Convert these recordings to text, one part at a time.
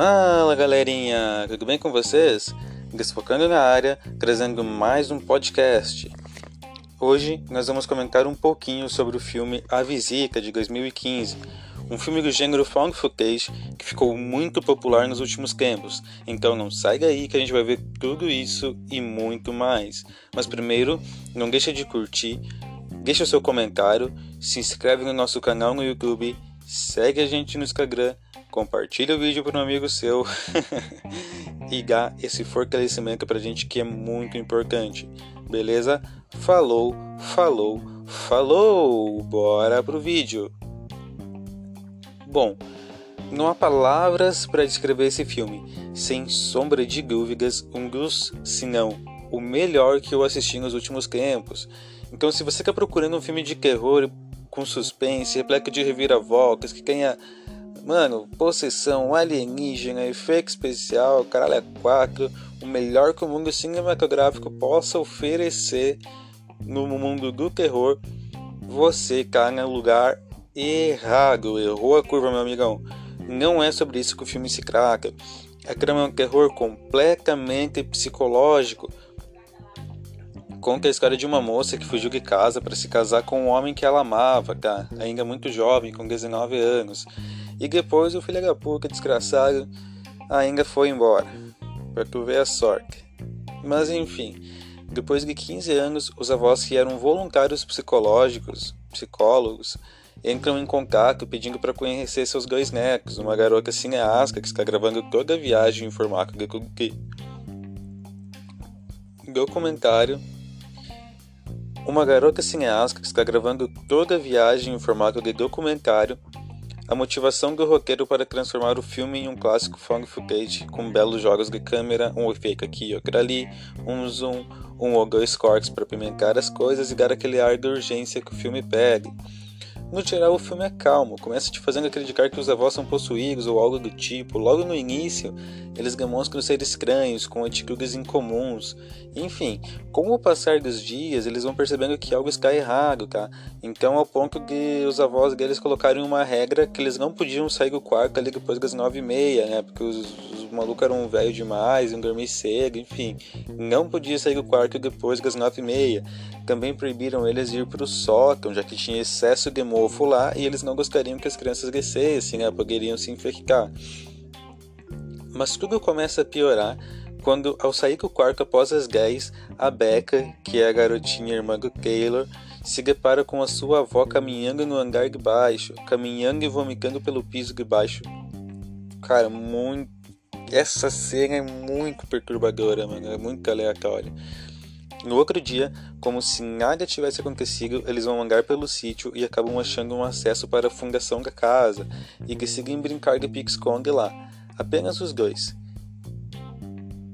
Fala galerinha, tudo bem com vocês? Desfocando na área, trazendo mais um podcast. Hoje nós vamos comentar um pouquinho sobre o filme A Visita de 2015, um filme do gênero found footage que ficou muito popular nos últimos tempos. Então não sai daí que a gente vai ver tudo isso e muito mais. Mas primeiro, não deixa de curtir, deixa o seu comentário, se inscreve no nosso canal no YouTube, segue a gente no Instagram compartilha o vídeo para um amigo seu e dá esse fortalecimento para a gente que é muito importante. Beleza? Falou, falou, falou! Bora pro vídeo! Bom, não há palavras para descrever esse filme. Sem sombra de dúvidas, um dos, se não, o melhor que eu assisti nos últimos tempos. Então, se você está procurando um filme de terror com suspense, repleto de reviravoltas, que tenha Mano, possessão, alienígena, efeito especial, caralho é 4, o melhor que o mundo cinematográfico possa oferecer no mundo do terror, você cai no lugar errado, errou a curva, meu amigão. Não é sobre isso que o filme se trata. A trama é um terror completamente psicológico. Conta a história de uma moça que fugiu de casa para se casar com um homem que ela amava, tá? Ainda muito jovem, com 19 anos. E depois o filho da puta desgraçado ainda foi embora. Pra tu ver a sorte. Mas enfim, depois de 15 anos, os avós que eram voluntários psicológicos, psicólogos, entram em contato pedindo para conhecer seus dois netos, uma garota cineasta que está gravando toda a viagem em formato de documentário. Uma garota cineasta que está gravando toda a viagem em formato de documentário a motivação do roteiro para transformar o filme em um clássico found footage, com belos jogos de câmera, um efeito aqui e outro ali, um zoom, um ou dois cortes para pimentar as coisas e dar aquele ar de urgência que o filme pede. No geral, o filme é calmo, começa te fazendo acreditar que os avós são possuídos ou algo do tipo. Logo no início, eles demonstram ser estranhos, com atitudes incomuns. Enfim, com o passar dos dias, eles vão percebendo que algo está errado, tá? Então, ao ponto de os avós deles colocarem uma regra que eles não podiam sair do quarto ali depois das nove e meia, né? Porque os, os malucos eram velhos demais, iam dormir cedo, enfim. Não podia sair do quarto depois das nove e meia. Também proibiram eles ir para o sótão, já que tinha excesso de mofo lá e eles não gostariam que as crianças descessem, né? Poderiam se infectar. Mas tudo começa a piorar quando, ao sair do quarto após as 10, a Becca, que é a garotinha irmã do Taylor, se depara com a sua avó caminhando no andar de baixo, caminhando e vomitando pelo piso de baixo. Cara, muito. Essa cena é muito perturbadora, mano. É muito aleatória. No outro dia, como se nada tivesse acontecido, eles vão andar pelo sítio e acabam achando um acesso para a fundação da casa e decidem brincar de pique-esconde lá. Apenas os dois.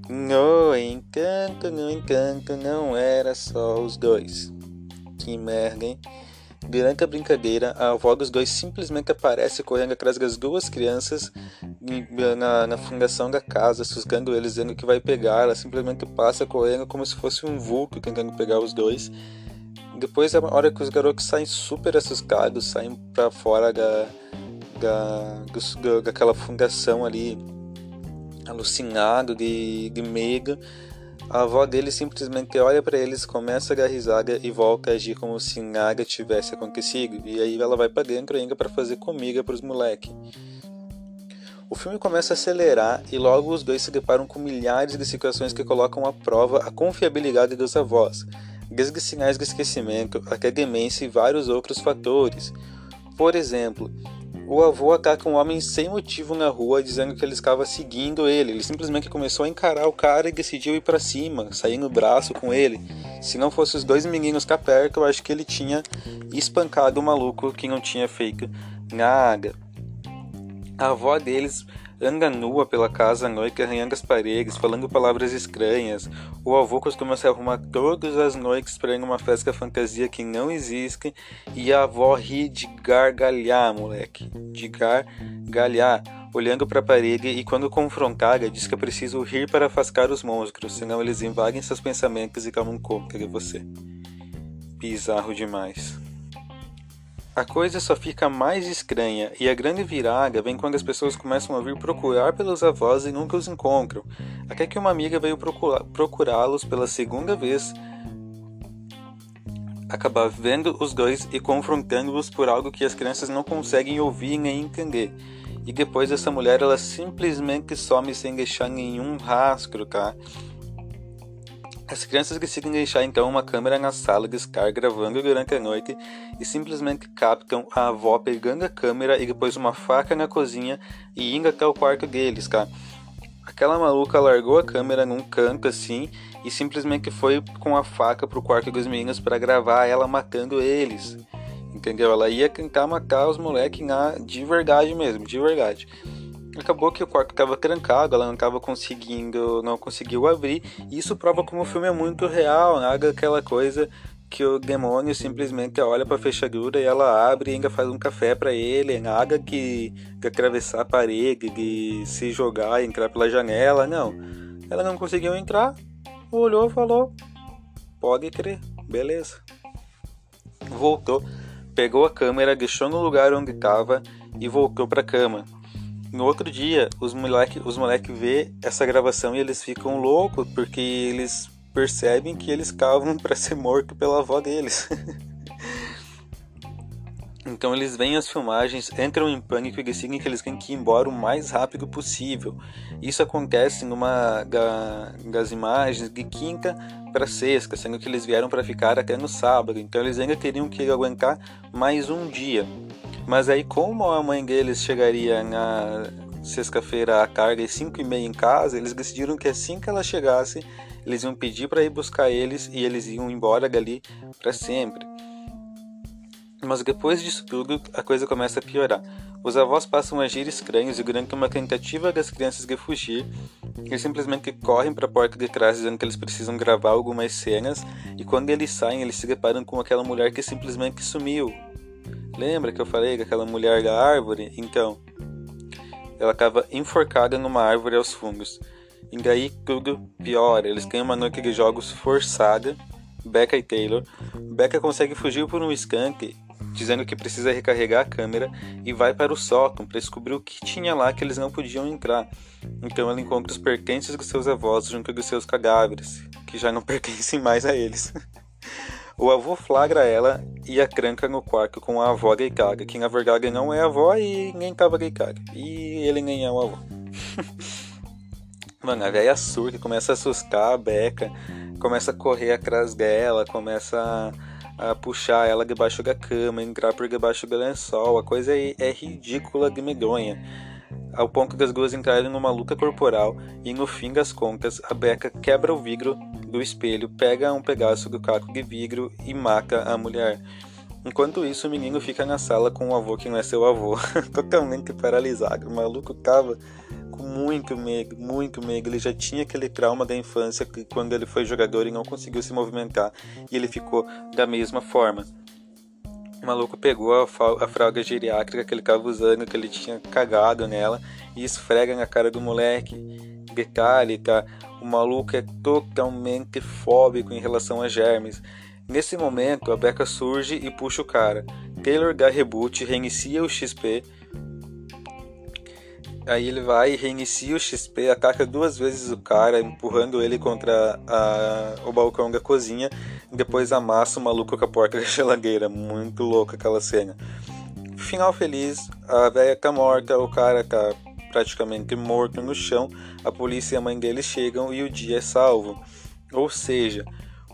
No encanto, no encanto, não era só os dois. Que merda, hein? Durante a brincadeira, a avó dos dois simplesmente aparece correndo atrás das duas crianças na, na fundação da casa, suscando eles, dizendo que vai pegar. Ela simplesmente passa correndo como se fosse um vulco tentando pegar os dois. Depois, a hora que os garotos saem super assustados, saem para fora da, da, daquela fundação ali, alucinado de, de medo, a avó dele simplesmente olha para eles, começa a dar risada e volta a agir como se nada tivesse acontecido. E aí ela vai para dentro ainda para fazer comida para os moleques. O filme começa a acelerar e logo os dois se deparam com milhares de situações que colocam à prova a confiabilidade dos avós, desde sinais de esquecimento até demência e vários outros fatores. Por exemplo, o avô ataca um homem sem motivo na rua, dizendo que ele estava seguindo ele. Ele simplesmente começou a encarar o cara e decidiu ir para cima, sair no braço com ele. Se não fosse os dois meninos cá perto, eu acho que ele tinha espancado o maluco que não tinha feito nada. A avó deles anda nua pela casa à noite, arranhando as paredes, falando palavras estranhas. O avô costuma se arrumar todas as noites para ir numa festa fantasia que não existe. E a avó ri de gargalhar, moleque. De gargalhar, olhando para a parede e quando confrontada, diz que é preciso rir para afastar os monstros, senão eles invadem seus pensamentos e tomam conta de você. Bizarro demais. A coisa só fica mais estranha e a grande viraga vem quando as pessoas começam a vir procurar pelos avós e nunca os encontram. Até que uma amiga veio procurá-los pela segunda vez, acabar vendo os dois e confrontando-os por algo que as crianças não conseguem ouvir nem entender. E depois essa mulher ela simplesmente some sem deixar nenhum rastro, tá? As crianças decidem deixar então uma câmera na sala de estar gravando durante a noite e simplesmente captam a avó pegando a câmera e depois uma faca na cozinha e indo até o quarto deles, cara. Aquela maluca largou a câmera num canto assim e simplesmente foi com a faca pro quarto dos meninos para gravar ela matando eles. Entendeu? Ela ia tentar matar os moleques de verdade mesmo, de verdade. Acabou que o quarto estava trancado, ela não estava conseguindo, não conseguiu abrir. E isso prova como o filme é muito real, nada aquela coisa que o demônio simplesmente olha para a fechadura e ela abre e ainda faz um café para ele, nada que, que atravessar a parede, de se jogar e entrar pela janela, não. Ela não conseguiu entrar, olhou falou: Pode crer, beleza. Voltou, pegou a câmera, deixou no lugar onde estava e voltou para a cama. No outro dia, os moleque, os moleque vê essa gravação e eles ficam loucos porque eles percebem que eles cavam para ser morto pela avó deles. então eles veem as filmagens, entram em pânico e decidem que eles têm que ir embora o mais rápido possível. Isso acontece numa da, das imagens de quinta para sexta, sendo que eles vieram para ficar até no sábado. Então eles ainda teriam que aguentar mais um dia. Mas aí, como a mãe deles chegaria na sexta-feira à carga e 5 e meia em casa, eles decidiram que assim que ela chegasse, eles iam pedir para ir buscar eles e eles iam embora dali para sempre. Mas depois disso tudo, a coisa começa a piorar. Os avós passam a agir estranhos e durante uma tentativa das crianças de fugir, eles simplesmente correm para a porta de trás dizendo que eles precisam gravar algumas cenas e quando eles saem, eles se deparam com aquela mulher que simplesmente sumiu, Lembra que eu falei daquela mulher da árvore? Então, ela estava enforcada numa árvore aos fungos. E daí tudo piora. Eles ganham uma noite de jogos forçada. Becca e Taylor. Becca consegue fugir por um skunk, dizendo que precisa recarregar a câmera e vai para o sótão para descobrir o que tinha lá que eles não podiam entrar. Então ela encontra os pertences dos seus avós junto dos seus cadáveres, que já não pertencem mais a eles. O avô flagra ela e a cranca no quarto com a avó Geikaga, que na verdade não é a avó e nem tava Geikaga. E ele nem é o avô. Mano, a velha surda começa a assustar a Beca, começa a correr atrás dela, começa a, a, puxar ela debaixo da cama, entrar por debaixo do lençol. A coisa é, é ridícula de medonha ao ponto das duas entrarem numa luta corporal e no fim das contas a Becca quebra o vidro do espelho, pega um pedaço do caco de vidro e mata a mulher. Enquanto isso, o menino fica na sala com o avô que não é seu avô, totalmente paralisado. O maluco tava com muito medo, muito medo. Ele já tinha aquele trauma da infância quando ele foi jogador e não conseguiu se movimentar e ele ficou da mesma forma. O maluco pegou a, a fralda geriátrica que ele estava usando, que ele tinha cagado nela, e esfrega na cara do moleque. Detalhe, tá? O maluco é totalmente fóbico em relação a germes. Nesse momento, a Becca surge e puxa o cara. Taylor dá reboot, reinicia o XP, Aí ele vai reinicia o XP, ataca duas vezes o cara, empurrando ele contra a, o balcão da cozinha, depois amassa o maluco com a porta da geladeira. Muito louco aquela cena. Final feliz, a velha tá morta, o cara tá praticamente morto no chão, a polícia e a mãe dele chegam e o dia é salvo. Ou seja,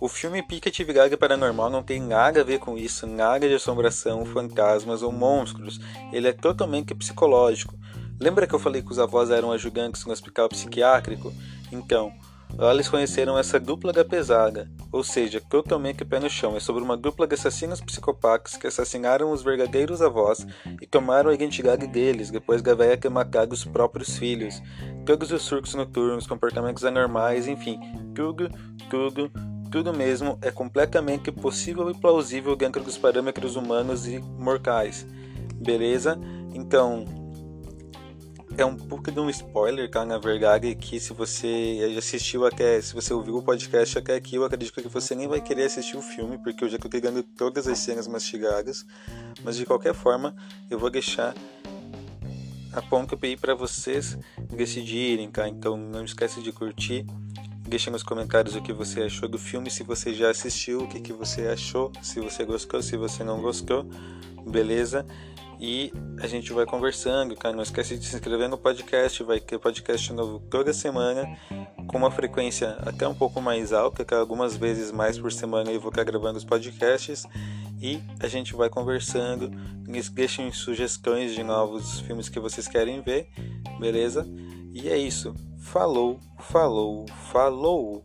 o filme Pica Atividade Paranormal não tem nada a ver com isso, nada de assombração, fantasmas ou monstros. Ele é totalmente psicológico. Lembra que eu falei que os avós eram ajudantes no hospital psiquiátrico? Então, lá eles conheceram essa dupla da pesada, ou seja, totalmente pé no chão. É sobre uma dupla de assassinos psicopatas que assassinaram os verdadeiros avós e tomaram a identidade deles depois da velha ter matado os próprios filhos. Todos os surtos noturnos, comportamentos anormais, enfim, tudo, tudo, tudo mesmo é completamente possível e plausível dentro dos parâmetros humanos e mortais. Beleza? Então, é um pouco de um spoiler, cara, na verdade, que se você assistiu até, se você ouviu o podcast até aqui, eu acredito que você nem vai querer assistir o filme, porque eu já tô pegando todas as cenas mastigadas, mas de qualquer forma, eu vou deixar a ponta para vocês decidirem, tá? Então não esquece de curtir, deixa nos comentários o que você achou do filme, se você já assistiu, o que, que você achou, se você gostou, se você não gostou, beleza? E a gente vai conversando, cara. Não esquece de se inscrever no podcast. Vai ter podcast novo toda semana, com uma frequência até um pouco mais alta, que algumas vezes mais por semana eu vou estar gravando os podcasts. E a gente vai conversando. Deixem sugestões de novos filmes que vocês querem ver, beleza? E é isso. Falou, falou, falou!